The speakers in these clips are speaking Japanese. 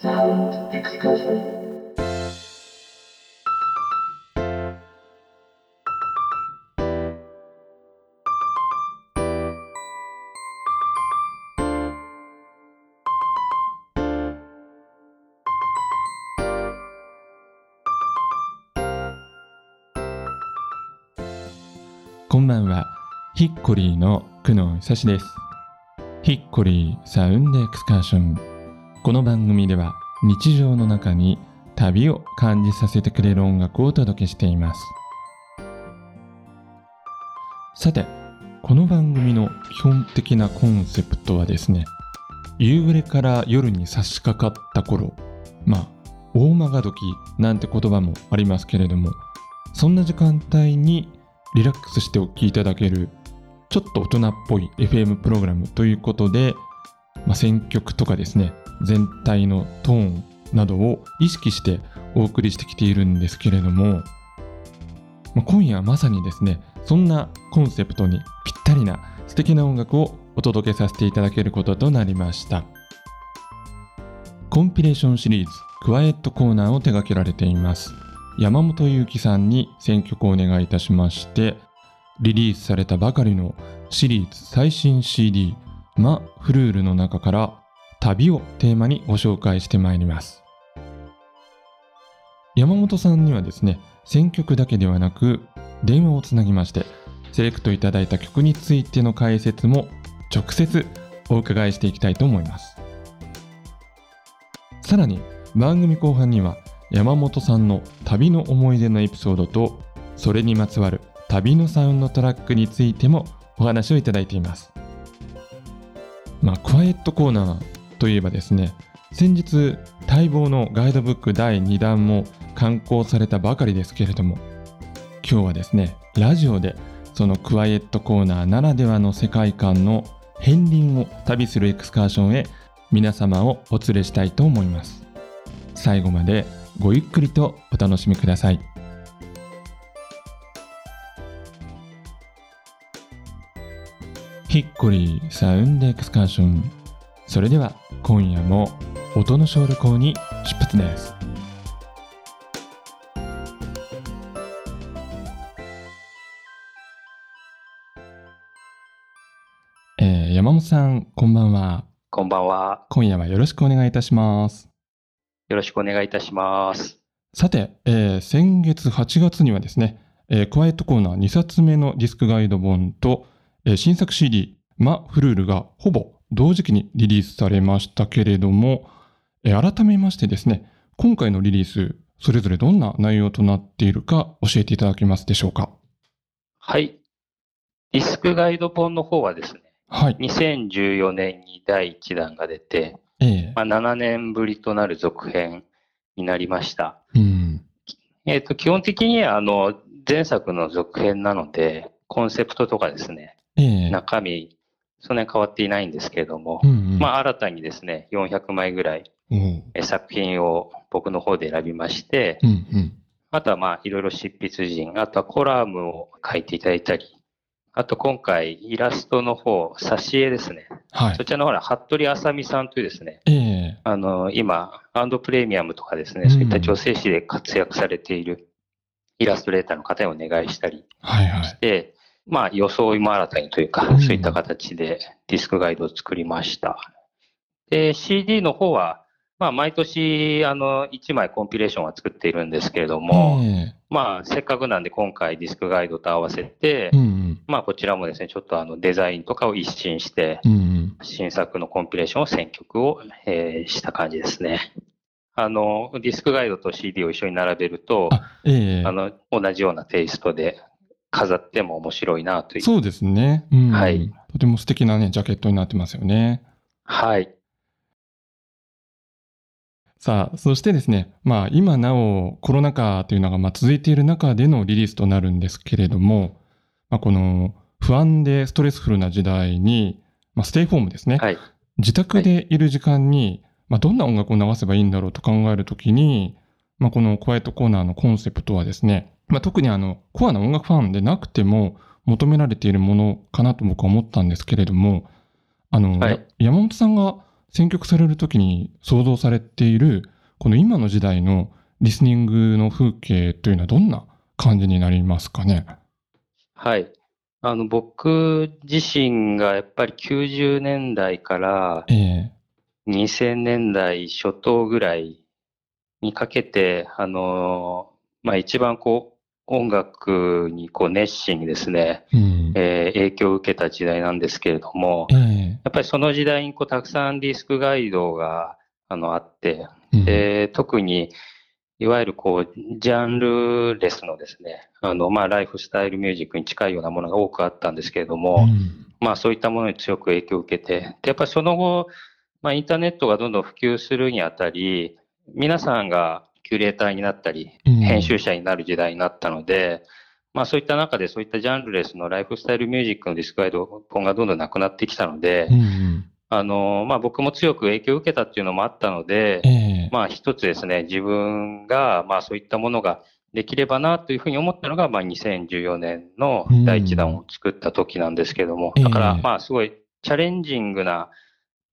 こんばんは。ヒッコリーの久野久志です。ヒッコリーサウンドエクスカーション。この番組では日常の中に旅を感じさせてくれる音楽をお届けしています。さて、この番組の基本的なコンセプトはですね、夕暮れから夜に差し掛かった頃、まあ、大間が時なんて言葉もありますけれども、そんな時間帯にリラックスしてお聴きいただけるちょっと大人っぽい FM プログラムということで、まあ、選曲とかですね全体のトーンなどを意識してお送りしてきているんですけれども、まあ、今夜まさにですねそんなコンセプトにぴったりな素敵な音楽をお届けさせていただけることとなりました。コンピレーションシリーズクワイエットコーナーを手掛けられています。山本裕樹さんに選曲をお願いいたしましてリリースされたばかりのシリーズ最新 CD「マ・フルール」の中から「旅」をテーマにご紹介してまいります。山本さんにはですね選曲だけではなく電話をつなぎましてセレクトいただいた曲についての解説も直接お伺いしていきたいと思います。さらに番組後半には山本さんの旅の思い出のエピソードとそれにまつわる旅のサウンドトラックについてもお話をいただいています。まあクワイエットコーナーといえばですね先日待望のガイドブック第2弾も刊行されたばかりですけれども今日はですねラジオでそのクワイエットコーナーならではの世界観の片鱗を旅するエクスカーションへ皆様をお連れしたいと思います。最後までごゆっくりとお楽しみください。ヒッコリーサウンドエクスカーション。それでは今夜も音の小旅行に出発ですえー山本さんこんばんはこんばんは。今夜はよろしくお願いいたしますよろしくお願いいたします。さて、えー先月8月にはですね、えークワイエットコーナー2冊目のディスクガイド本と、えー新作 CD マ・フルールがほぼ同時期にリリースされましたけれども、えー改めましてですね、今回のリリース、それぞれどんな内容となっているか教えていただけますでしょうか？はい。ディスクガイド本の方はですね、はい。2014年に第1弾が出て、ええまあ、7年ぶりとなる続編になりました。うん。えっ、と、基本的にはあの、前作の続編なので、コンセプトとかですね、ええ中身、そんなに変わっていないんですけれどもう、んうん。まあ、新たにですね、400枚ぐらい作品を僕の方で選びまして、うんうん。あとはまあ、いろいろ執筆陣、あとはコラムを書いていただいたり、あと今回、イラストの方、挿絵ですね。はいそ。ちらの方は、服部あさみさんというですね、ええあの、今、アンドプレミアムとかですね、うんそういった女性誌で活躍されているイラストレーターの方にお願いしたりはいはいし。て、まあ、装いも新たにというか、うんそういった形でディスクガイドを作りました。で、CD の方は、まあ、毎年、あの、1枚コンピレーションは作っているんですけれども、えまあ、せっかくなんで今回ディスクガイドと合わせてえ、うんうん。まあ、こちらもですね、ちょっとあの、デザインとかを一新して、うんうん。新作のコンピレーションを選曲を、えーした感じですね。あの、ディスクガイドと CD を一緒に並べると、あ、ええあの、同じようなテイストで飾っても面白いなという。そうですね。うんはい。とても素敵なね、ジャケットになってますよね。はい。さあ、そしてですね、まあ今なおコロナ禍というのがまあ続いている中でのリリースとなるんですけれども、まあ、この不安でストレスフルな時代に、まあ、ステイホームですね、はい。自宅でいる時間に、まあ、どんな音楽を流せばいいんだろうと考えるときに、まあ、このクワイエットコーナーのコンセプトはですね、まあ、特にあのコアな音楽ファンでなくても求められているものかなと僕は思ったんですけれども、あの、はいや山本さんが選曲されるときに想像されている、この今の時代のリスニングの風景というのはどんな感じになりますかね？はい。あの、僕自身がやっぱり90年代からええ2000年代初頭ぐらいにかけて、あの、まあ、一番こう、音楽にこう熱心にですね、うん。えー影響を受けた時代なんですけれども、えやっぱりその時代にこうたくさんディスクガイドがあのあって、えうん。で特にいわゆるこうジャンルレスのですね、あのまあライフスタイルミュージックに近いようなものが多くあったんですけれども、うん。まあそういったものに強く影響を受けて、でやっぱりその後、まあインターネットがどんどん普及するにあたり、皆さんがキュレーターになったり、うん。編集者になる時代になったので、まあそういった中でそういったジャンルレスのライフスタイルミュージックのディスクガイド本がどんどんなくなってきたのでう、んあの、まあ僕も強く影響を受けたっていうのもあったのでえ、え。まあ一つですね、自分がまあそういったものができればなというふうに思ったのが、まあ2014年の第一弾を作った時なんですけども、うんだからええまあすごいチャレンジングな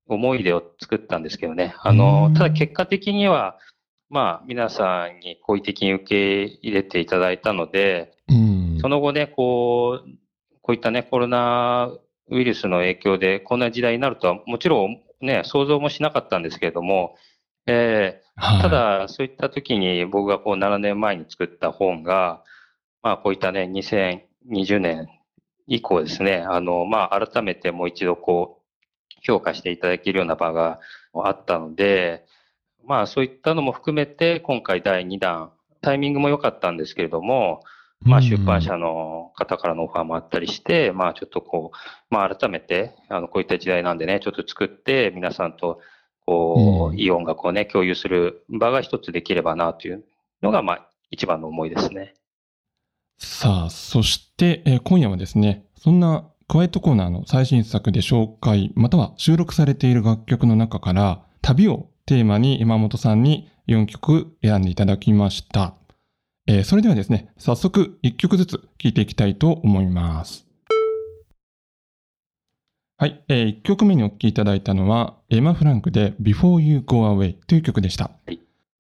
思い出を作ったんですけどね。あのうん、ただ結果的には、まあ皆さんに好意的に受け入れていただいたので、うん。その後ね、こう、こういったね、コロナウイルスの影響で、こんな時代になるとは、もちろんね、想像もしなかったんですけれども、えはい。ーただ、そういった時に僕がこう7年前に作った本が、まあ、こういったね、2020年以降ですね、あの、まあ、改めてもう一度こう、評価していただけるような場があったので、まあ、そういったのも含めて、今回第2弾、タイミングも良かったんですけれども、まあ、出版社の方からのオファーもあったりして、まあ、ちょっとこう、まあ、改めて、あの、こういった時代なんでね、ちょっと作って、皆さんと、こういい音楽をね、共有する場が一つできればな、というのが、まあ、一番の思いですね。さあ、そして、えー今夜はですね、そんなクワイトコーナーの最新作で紹介、または収録されている楽曲の中から、旅をテーマに山本さんに4曲選んでいただきました。えーそれではですね、早速1曲ずつ聴いていきたいと思います。はい、え1曲目にお聴きいただいたのは、エマ・フランクで Before You Go Away という曲でした。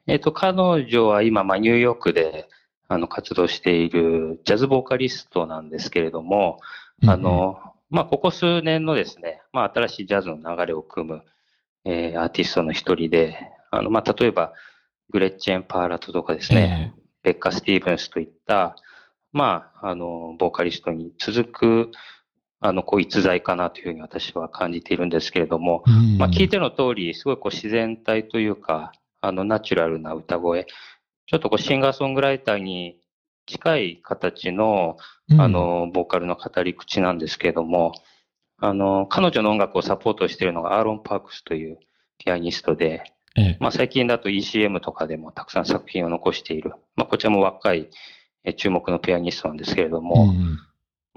えっ、と、彼女は今、まあ、ニューヨークで、あの、活動しているジャズボーカリストなんですけれども、あの、まあ、ここ数年のですね、まあ、新しいジャズの流れを組む、えーアーティストの一人で、あの、まあ、例えば、グレッチェン・パーラトとかですうんね、ベッカ・スティーブンスといった、まあ、あの、ボーカリストに続く、あの、こう、逸材かなというふうに私は感じているんですけれども、まあ、聞いての通り、すごいこう自然体というか、あの、ナチュラルな歌声、ちょっとこうシンガーソングライターに近い形の、うん。あの、ボーカルの語り口なんですけれども、あの、彼女の音楽をサポートしているのがアーロン・パークスというピアニストで、ええ。まあ、最近だと ECM とかでもたくさん作品を残している、まあ、こちらも若いえ注目のピアニストなんですけれども、うん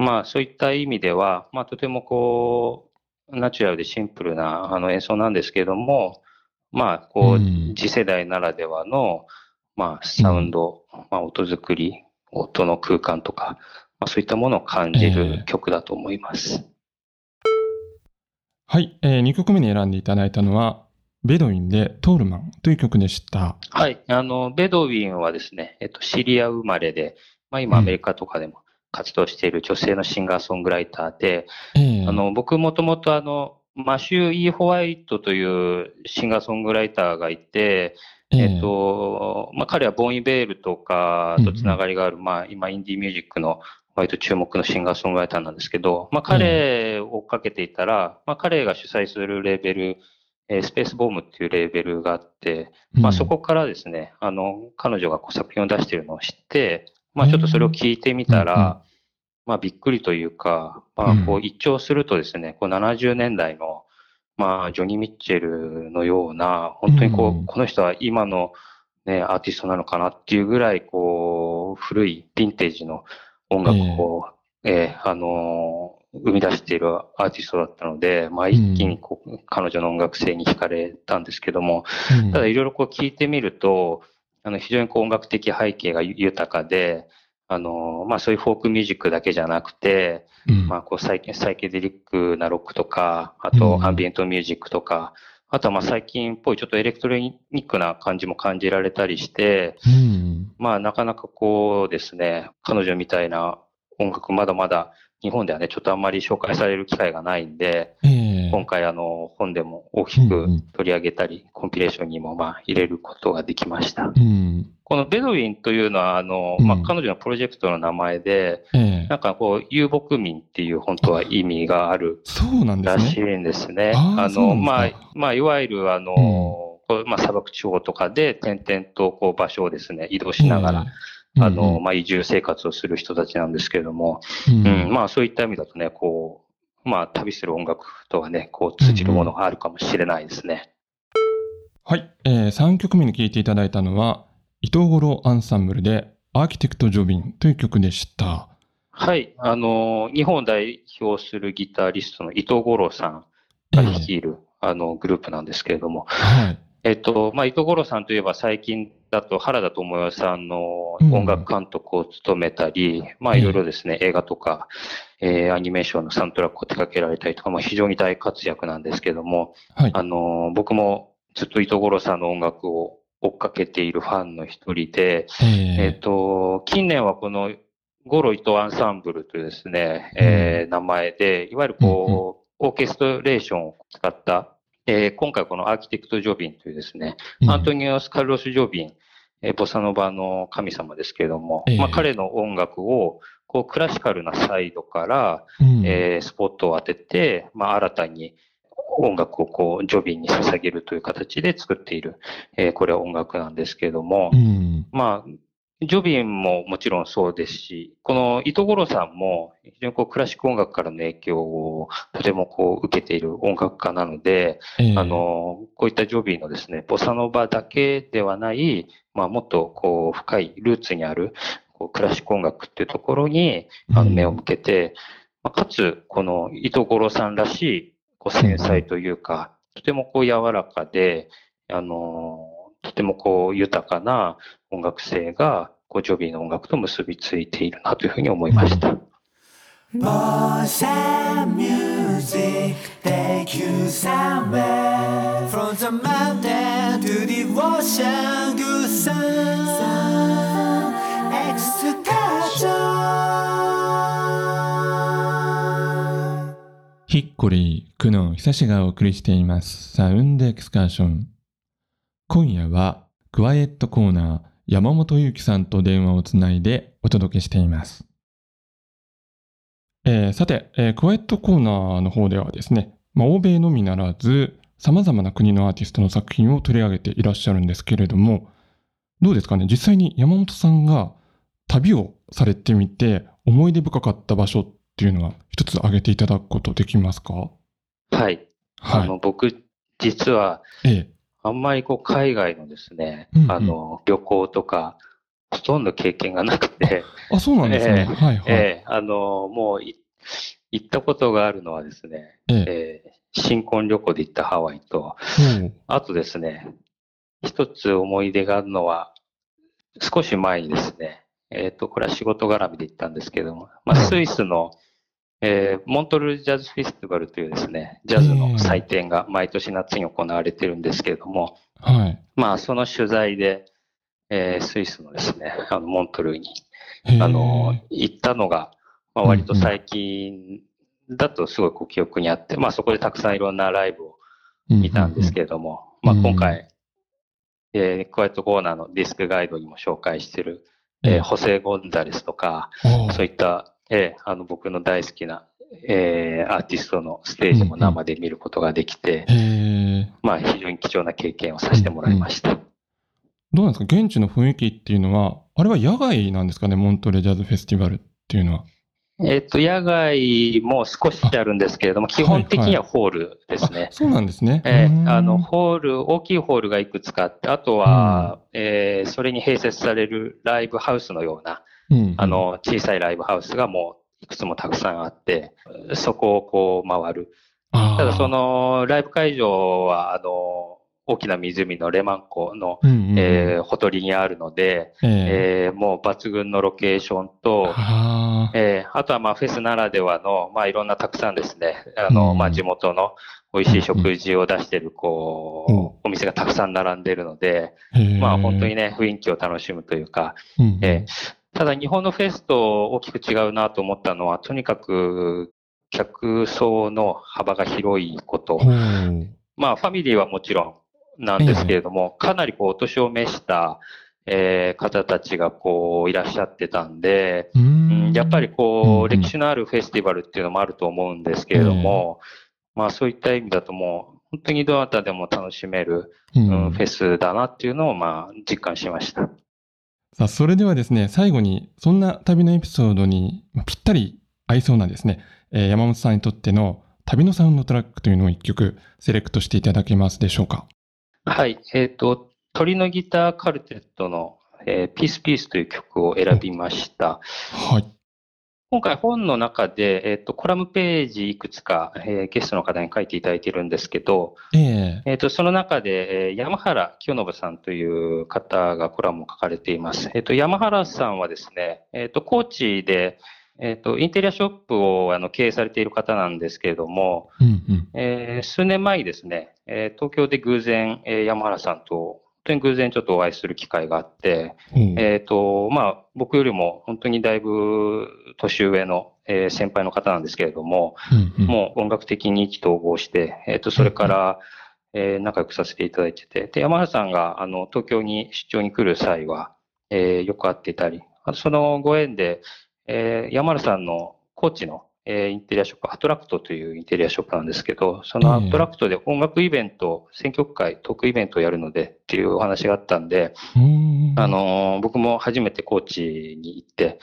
まあそういった意味では、まあとてもこう、ナチュラルでシンプルなあの演奏なんですけれども、まあこう、うん。次世代ならではの、まあサウンド、まあ音作り、音の空間とか、まあそういったものを感じええ。る曲だと思います。はい、え2曲目に選んでいただいたのは、ベドウィンでトールマンという曲でした。はい。あの、ベドウィンはですね、えっと、シリア生まれで、まあ今アメリカとかでも活動している女性のシンガーソングライターで、ええあの、僕もともとあの、マシュー・イー・ホワイトというシンガーソングライターがいて、えっ、と、まあ、彼はボン・イ・ベールとかとつながりがある、まあ、今、インディーミュージックの割と注目のシンガーソングライターなんですけど、まあ、彼を追っかけていたら、まあ、彼が主催するレーベル、えースペースボームっていうレーベルがあって、まあ、そこからですね、あの、彼女がこう作品を出しているのを知って、まあ、ちょっとそれを聞いてみたら、まあ、びっくりというか、まあ、こう、一聴するとですね、こう、70年代の、まあ、ジョニー・ミッチェルのような、本当にこうん。う、この人は今の、ね、アーティストなのかなっていうぐらい、こう、古いヴィンテージの音楽を、えーあのー生み出しているアーティストだったので、まあ、一気にこう、彼女の音楽性に惹かれたんですけども、うん。ただいろいろこう聞いてみると、あの非常にこう音楽的背景が豊かで、あのまあそういうフォークミュージックだけじゃなくて、うん。まあこうサイケサイケデリックなロックとか、あうん。とアンビエントミュージックとか、あとはまあ最近っぽいちょっとエレクトロニックな感じも感じられたりして、うん。まあなかなかこうですね、彼女みたいな音楽まだまだ日本ではね、ちょっとあんまり紹介される機会がないんで、ええ今回あの本でも大きく取り上げたり、コンピレーションにもまあ入れることができました。うん。このベドウィンというのはあの、うん。まあ彼女のプロジェクトの名前で、ええ。なんかこう遊牧民っていう本当は意味があるそうなんですらしいね。んですね。あの、まあまあ、いわゆる、あの、こうまあ、砂漠地方とかで点々とこう場所をですね、移動しながら、ええ。あの、、まあ、移住生活をする人たちなんですけれども、うん。うん、まあ、そういった意味だとね、こう、まあ、旅する音楽とはね、こう、通じるものがあるかもしれないですね。はい、えー、3曲目に聴いていただいたのは、伊藤五郎アンサンブルで、アーキテクト・ジョビンという曲でした。はい。あの、日本を代表するギタリストの伊藤五郎さんが率いる、あの、グループなんですけれども、はい。えっと、まあ、伊藤五郎さんといえば最近だと原田知世さんのうん。音楽監督を務めたり、まあ、ええいろいろですね、映画とか、えーアニメーションのサウンドトラックを手掛けられたりとか、まあ、非常に大活躍なんですけども、はい。あの、僕もずっと伊藤五郎さんの音楽を追っかけているファンの一人で、ええっと、近年はこの五郎伊藤アンサンブルというですね、えー名前で、いわゆるこう、オーケストレーションを使った、えー今回このアーキテクト・ジョビンというですね、ーアントニオス・カルロス・ジョビン、えーボサノバの神様ですけれども、ええ。まあ、彼の音楽をこうクラシカルなサイドから、うん。えースポットを当てて、まあ、新たに音楽をこうジョビンに捧げるという形で作っている、えーこれは音楽なんですけれども、うん。まあ、ジョビンももちろんそうですし、この糸五郎さんも非常にこうクラシック音楽からの影響をとてもこう受けている音楽家なので、えーあ、の、こういったジョビーのですね、ボサノバだけではない、まあ、もっとこう、深いルーツにある、こう、クラシック音楽っていうところに、あの、うん。目を向けて、まあ、かつ、この、糸五郎さんらしい、こう、繊細というか、とてもこう、柔らかで、あの、とてもこう、豊かな音楽性が、こう、ジョビーの音楽と結びついているなというふうに思いました。ヒッコリー、久野久志がお送りしています。サウンドエクスカーション。今夜は、クワイエットコーナー、山本裕樹さんと電話をつないでお届けしています。えーさて、えークワイエットコーナーの方ではですね、まあ、欧米のみならず、様々な国のアーティストの作品を取り上げていらっしゃるんですけれども、どうですかね？実際に山本さんが旅をされてみて、思い出深かった場所っていうのは一つ挙げていただくことできますか？はい。あはい。の、僕、実は、ええ。あんまりこう海外のですね、うんうん。あの、旅行とか、ほとんど経験がなくて、あ、そうなんですね。ええ。はいはい。ええ。あの、もうい行ったことがあるのはですね、ええ。ええ新婚旅行で行ったハワイと、おう。あとですね、一つ思い出があるのは、少し前にですね、えっ、と、これは仕事絡みで行ったんですけども、まあ、うんスイスの、えーモントルジャズフェスティバルというですね、ジャズの祭典が毎年夏に行われてるんですけれども、はい。まあ、その取材で、えースイスのですね、あの、モントルー。に、あの、行ったのが、まあ、割と最近だとすごいこう記憶にあって、まあ、そこでたくさんいろんなライブを見たんですけれども、まあ、今回、えー、クワイトコーナーのディスクガイドにも紹介してる、えええ。ーホセ・ゴンザレスとか、そういった、えーあの、僕の大好きな、えーアーティストのステージも生で見ることができて、へえ。まあ、非常に貴重な経験をさせてもらいました。どうなんですか？現地の雰囲気っていうのは、あれは野外なんですかね？モントレジャズフェスティバルっていうのは。えっ、と、野外も少しあるんですけれども、基本的にはホールですねあ。そうなんですね。えーあの、ホール、大きいホールがいくつかあって、あとは、えーそれに併設されるライブハウスのような、うん。あ、の、小さいライブハウスがもういくつもたくさんあって、そこをこう回る。ただそ、の、ライブ会場は、あの、大きな湖のレマン湖の、うんうんうん。えーほとりにあるので、ええ。えーもう抜群のロケーションと、あー。えーあとはまあフェスならではの、まあいろんなたくさんですね、あの、うんまあ地元の美味しい食事を出してる、こう、お店がたくさん並んでるので、まあ本当にね、雰囲気を楽しむというか、えただ日本のフェスと大きく違うなと思ったのは、とにかく客層の幅が広いこと。まあファミリーはもちろんなんですけれども、かなりこうお年を召した、えー、方たちがこういらっしゃってたんで、うん。やっぱりこう、歴史のあるフェスティバルっていうのもあると思うんですけれども、まあそういった意味だともう、本当にどなたでも楽しめる、うん、フェスだなっていうのをまあ実感しました。さあ、それではですね、最後にそんな旅のエピソードにぴったり合いそうなですね、えー、山本さんにとっての旅のサウンドトラックというのを一曲セレクトしていただけますでしょうか？はい。えっ、ー、と、鳥のギターカルテットの、えー、ピースピースという曲を選びました。はい。今回本の中で、えっ、ー、と、コラムページいくつか、えー、ゲストの方に書いていただいているんですけど、えー、えー、と、その中で、えー、山原清信さんという方がコラムを書かれています。えっ、ー、と、山原さんはですね、えっ、と、高知で、えっ、と、インテリアショップをあの経営されている方なんですけれども、うんうん、えー、数年前にですね、えー、東京で偶然、えー、山原さんと当に偶然ちょっとお会いする機会があって、う。ん、えっ、ー、と、まあ、僕よりも本当にだいぶ年上の、えー、先輩の方なんですけれども、うんうん、もう音楽的に意気投合して、えっ、ー、と、それから、えー、仲良くさせていただいてて、で、山原さんが、あの、東京に出張に来る際は、えー、よく会っていたり、そのご縁で、えー、山原さんの高知のえー、インテリアショップ、アトラクトというインテリアショップなんですけど、そのアトラクトで音楽イベント、選曲会、トークイベントをやるのでっていうお話があったんで、あの、僕も初めて高知に行って、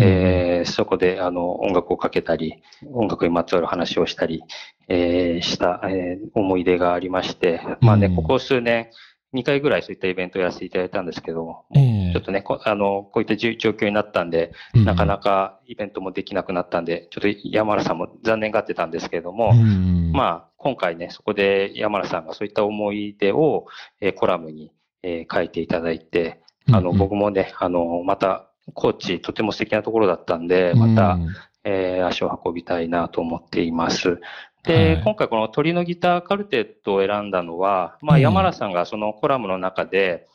えー、そこであの音楽をかけたり、音楽にまつわる話をしたり、えー、した、えー、思い出がありまして、まあね、ここ数年、2回ぐらいそういったイベントをやらせていただいたんですけど、えー、ちょっとねこ、あの、こういった状況になったんで、うん、なかなかイベントもできなくなったんで、ちょっと山原さんも残念がってたんですけれども、うん、まあ、今回ね、そこで山原さんがそういった思い出を、えー、コラムに、えー、書いていただいて、あの、僕もね、あの、また、高知、とても素敵なところだったんで、また、うん、えー、足を運びたいなと思っています。で、はい、今回この鳥のギターカルテットを選んだのは、まあ、山田さんがそのコラムの中で、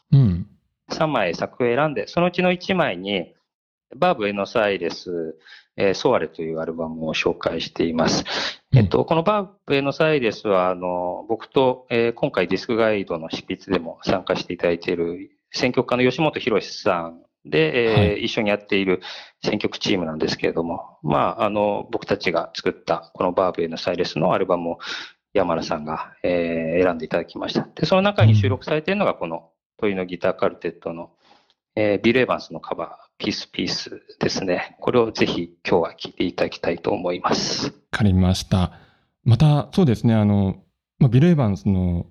3枚作品を選んで、そのうちの1枚に、バーブ・エノサイレス、えー、ソアレというアルバムを紹介しています。えっと、このバーブ・エノサイレスは、あの、僕と、えー、今回ディスクガイドの執筆でも参加していただいている選曲家の吉本博さんで、えー、はい、一緒にやっている選曲チームなんですけれども、まあ、あの、僕たちが作ったこのバーブへのサイレスのアルバムを山田さんが、えー、選んでいただきました。で、その中に収録されているのがこの問いのギターカルテットの、えー、ビル・エヴァンスのカバー、ピースピースですね。これをぜひ今日は聴いていただきたいと思います。わかりました。また、そうですね、あの、まあ、ビル・エヴァンスの、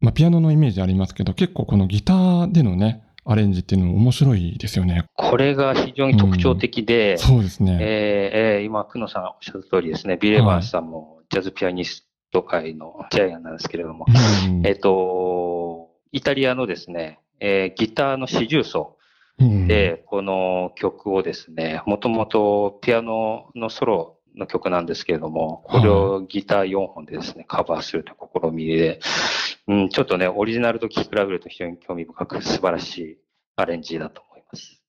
まあ、ピアノのイメージありますけど、結構このギターでのね、アレンジっていうのも面白いですよね。これが非常に特徴的で、うん、そうですね。えー、えー、今、久野さんおっしゃる通りですね、ビレバンスさんもジャズピアニスト界のジャイアンなんですけれども、うん、えっ、ー、と、イタリアのですね、えー、ギターの四重奏で、この曲をですね、もともとピアノのソロの曲なんですけれども、これをギター4本でですね、カバーするという試みで、うん、ちょっとね、オリジナルと聴き比べると非常に興味深く素晴らしいアレンジだと思います。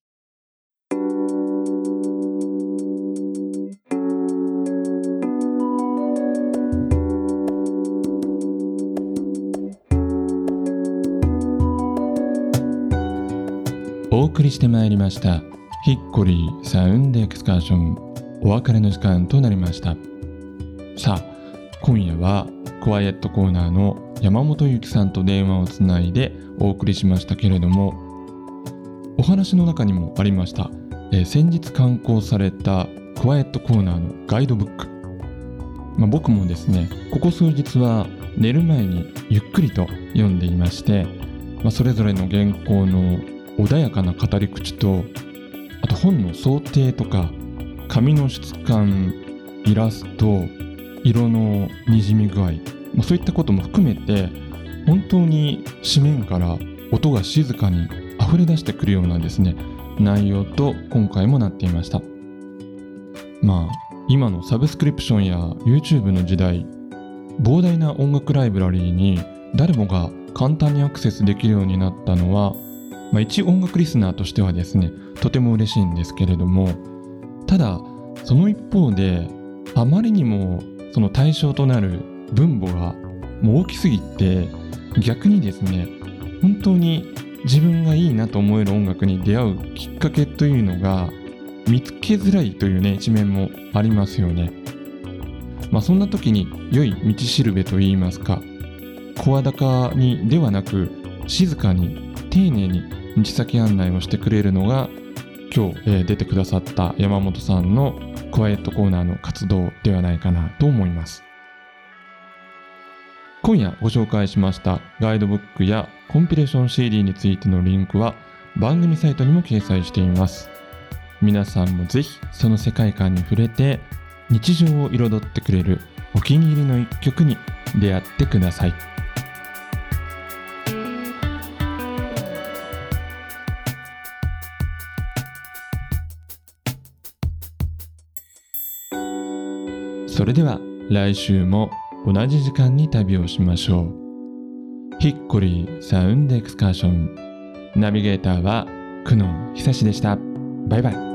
お送りしてまいりましたヒッコリーサウンドエクスカーションお別れの時間となりました。さあ今夜はクワイエットコーナーの山本ゆきさんと電話をつないでお送りしましたけれどもお話の中にもありました、えー、先日刊行されたクワイエットコーナーのガイドブック、まあ、僕もですねここ数日は寝る前にゆっくりと読んでいまして、まあ、それぞれの原稿の穏やかな語り口とあと本の想定とか紙の質感イラスト色のにじみ具合、まあ、そういったことも含めて本当に紙面から音が静かに溢れ出してくるようなですね内容と今回もなっていました。まあ今のサブスクリプションや YouTube の時代膨大な音楽ライブラリーに誰もが簡単にアクセスできるようになったのは、まあ、一音楽リスナーとしてはですねとても嬉しいんですけれどもただその一方であまりにもその対象となる分母がもう大きすぎて逆にですね本当に自分がいいなと思える音楽に出会うきっかけというのが見つけづらいというね一面もありますよね。まあそんな時に良い道しるべといいますか声高にではなく静かに丁寧に道先案内をしてくれるのが今日、えー、出てくださった山本さんのクワイエットコーナーの活動ではないかなと思います。今夜ご紹介しましたガイドブックやコンピレーション CD についてのリンクは番組サイトにも掲載しています。皆さんもぜひその世界観に触れて日常を彩ってくれるお気に入りの一曲に出会ってください。それでは来週も同じ時間に旅をしましょう。ヒッコリーサウンドエクスカーション。ナビゲーターは久野久志でした。バイバイ。